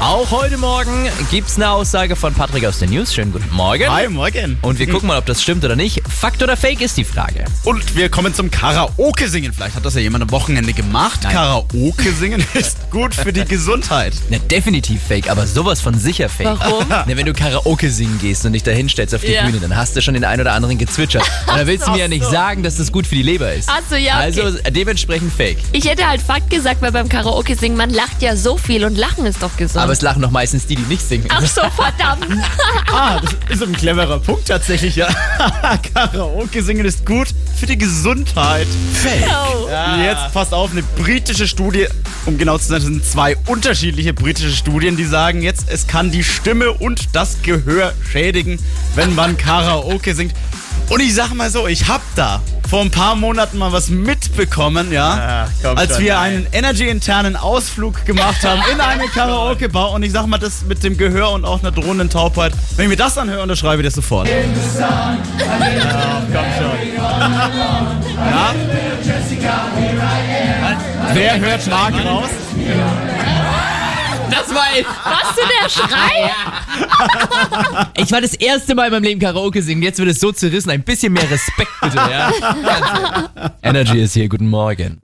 Auch heute Morgen gibt's eine Aussage von Patrick aus den News. Schönen guten Morgen. Hi, morgen. Und wir gucken mal, ob das stimmt oder nicht. Fakt oder Fake ist die Frage. Und wir kommen zum Karaoke singen. Vielleicht hat das ja jemand am Wochenende gemacht. Nein. Karaoke singen ist gut für die Gesundheit. Na, definitiv Fake, aber sowas von sicher Fake. Warum? Na, wenn du Karaoke singen gehst und dich da hinstellst auf die Ja. Bühne, dann hast du schon den ein oder anderen gezwitschert. Und dann willst du mir ja nicht so. sagen, dass das gut für die Leber ist. Ach so, ja, okay. Also dementsprechend Fake. Ich hätte halt Fakt gesagt, weil beim Karaoke singen, man lacht ja so viel und Lachen ist doch gesund. Aber es lachen doch meistens die, die nicht singen. Ach so, verdammt. Ah, das ist ein cleverer Punkt tatsächlich, ja. Karaoke singen ist gut für die Gesundheit. Fake. Oh. Jetzt passt auf, eine britische Studie, um genau zu sein, das sind zwei unterschiedliche britische Studien, die sagen jetzt, es kann die Stimme und das Gehör schädigen, wenn man Karaoke singt. Und ich sag mal so, ich hab da vor ein paar Monaten mal was mitbekommen, ja, komm als wir einen Energy-internen Ausflug gemacht haben in eine Karaoke-Bar und ich sag mal, das mit dem Gehör und auch einer drohenden Taubheit, wenn ich mir das anhöre, unterschreibe ich das sofort. Komm schon. Wer hört Marc raus? Das war ich. Was für der Schrei? Ich war das erste Mal in meinem Leben Karaoke singen. Jetzt wird es so zerrissen. Ein bisschen mehr Respekt bitte, ja? Energy ist hier. Guten Morgen.